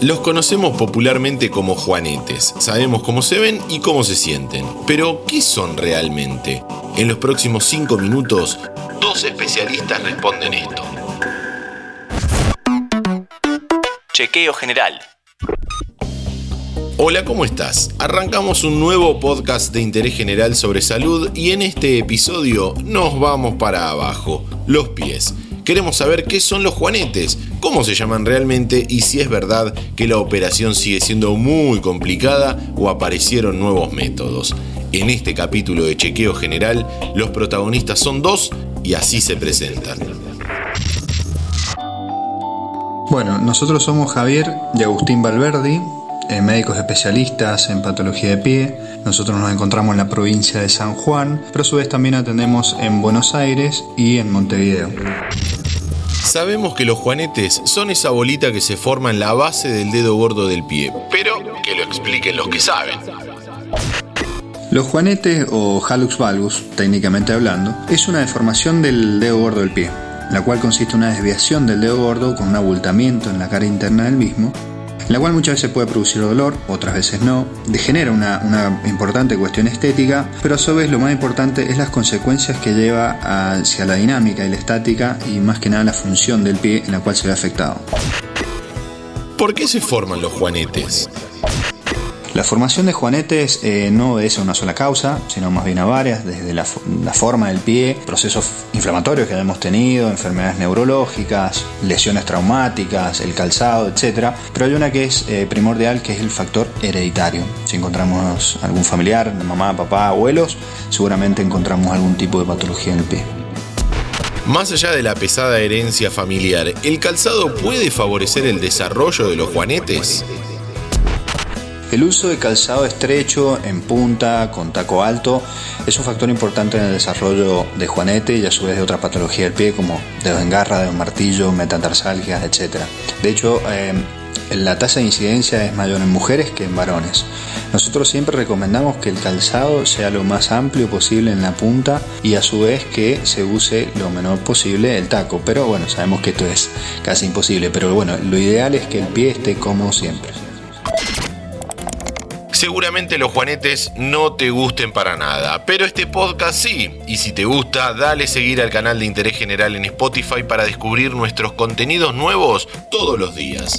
Los conocemos popularmente como juanetes, sabemos cómo se ven y cómo se sienten, pero ¿qué son realmente? En los próximos 5 minutos, dos especialistas responden esto. Chequeo general. Hola, ¿cómo estás? Arrancamos un nuevo podcast de interés general sobre salud y en este episodio nos vamos para abajo, los pies. Queremos saber qué son los juanetes, cómo se llaman realmente y si es verdad que la operación sigue siendo muy complicada o aparecieron nuevos métodos. En este capítulo de Chequeo General, los protagonistas son dos y así se presentan. Bueno, nosotros somos Javier y Agustín Valverdi, eh, médicos especialistas en patología de pie. Nosotros nos encontramos en la provincia de San Juan, pero a su vez también atendemos en Buenos Aires y en Montevideo. Sabemos que los juanetes son esa bolita que se forma en la base del dedo gordo del pie, pero que lo expliquen los que saben. Los juanetes o hallux valgus, técnicamente hablando, es una deformación del dedo gordo del pie, la cual consiste en una desviación del dedo gordo con un abultamiento en la cara interna del mismo la cual muchas veces puede producir dolor, otras veces no, degenera una, importante cuestión estética, pero a su vez lo más importante es las consecuencias que lleva hacia la dinámica y la estática y más que nada la función del pie en la cual se ve afectado. ¿Por qué se forman los juanetes? La formación de juanetes eh, no obedece a una sola causa, sino más bien a varias, desde la, forma del pie, procesos inflamatorios que hemos tenido, enfermedades neurológicas, lesiones traumáticas, el calzado, etc. Pero hay una que es eh, primordial, que es el factor hereditario. Si encontramos algún familiar, mamá, papá, abuelos, seguramente encontramos algún tipo de patología en el pie. Más allá de la pesada herencia familiar, ¿el calzado puede favorecer el desarrollo de los juanetes? El uso de calzado estrecho, en punta, con taco alto, es un factor importante en el desarrollo de juanete y a su vez de otras patologías del pie como dedos en garra, dedos martillo, metatarsalgias, etc. De hecho, eh, la tasa de incidencia es mayor en mujeres que en varones. Nosotros siempre recomendamos que el calzado sea lo más amplio posible en la punta y a su vez que se use lo menor posible el taco. Pero bueno, sabemos que esto es casi imposible, pero bueno, lo ideal es que el pie esté cómodo siempre. Seguramente los juanetes no te gusten para nada, pero este podcast sí. Y si te gusta, dale seguir al canal de Interés General en Spotify para descubrir nuestros contenidos nuevos todos los días.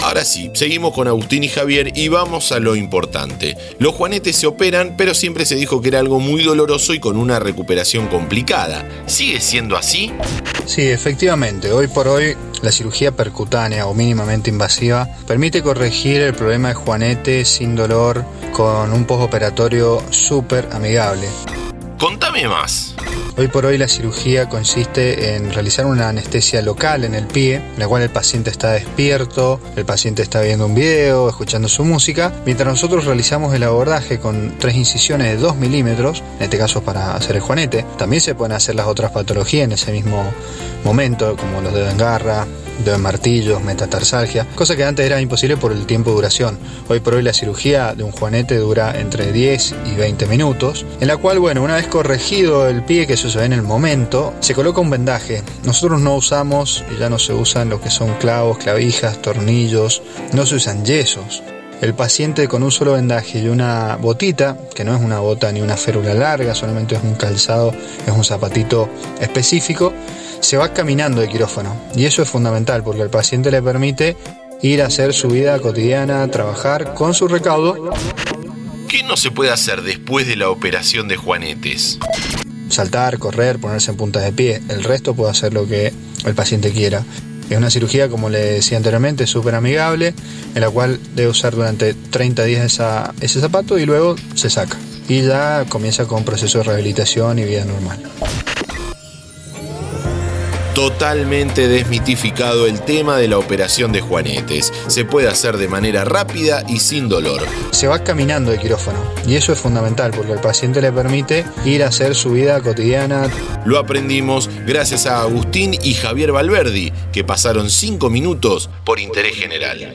Ahora sí, seguimos con Agustín y Javier y vamos a lo importante. Los juanetes se operan, pero siempre se dijo que era algo muy doloroso y con una recuperación complicada. ¿Sigue siendo así? Sí, efectivamente. Hoy por hoy la cirugía percutánea o mínimamente invasiva permite corregir el problema de juanete sin dolor con un postoperatorio súper amigable. Contame más. Hoy por hoy la cirugía consiste en realizar una anestesia local en el pie, en la cual el paciente está despierto, el paciente está viendo un video, escuchando su música, mientras nosotros realizamos el abordaje con tres incisiones de 2 milímetros, en este caso para hacer el juanete. También se pueden hacer las otras patologías en ese mismo momento, como los dedos en garra, de martillos, metatarsalgia, cosa que antes era imposible por el tiempo de duración. Hoy por hoy la cirugía de un juanete dura entre 10 y 20 minutos, en la cual, bueno, una vez corregido el pie, que ve en el momento, se coloca un vendaje. Nosotros no usamos, y ya no se usan lo que son clavos, clavijas, tornillos, no se usan yesos. El paciente con un solo vendaje y una botita, que no es una bota ni una férula larga, solamente es un calzado, es un zapatito específico, se va caminando de quirófano. Y eso es fundamental porque al paciente le permite ir a hacer su vida cotidiana, trabajar con su recaudo. ¿Qué no se puede hacer después de la operación de Juanetes? Saltar, correr, ponerse en puntas de pie. El resto puede hacer lo que el paciente quiera. Es una cirugía, como le decía anteriormente, súper amigable, en la cual debe usar durante 30 días ese zapato y luego se saca. Y ya comienza con un proceso de rehabilitación y vida normal totalmente desmitificado el tema de la operación de juanetes. Se puede hacer de manera rápida y sin dolor. Se va caminando de quirófano y eso es fundamental porque al paciente le permite ir a hacer su vida cotidiana. Lo aprendimos gracias a Agustín y Javier Valverdi, que pasaron cinco minutos por interés general.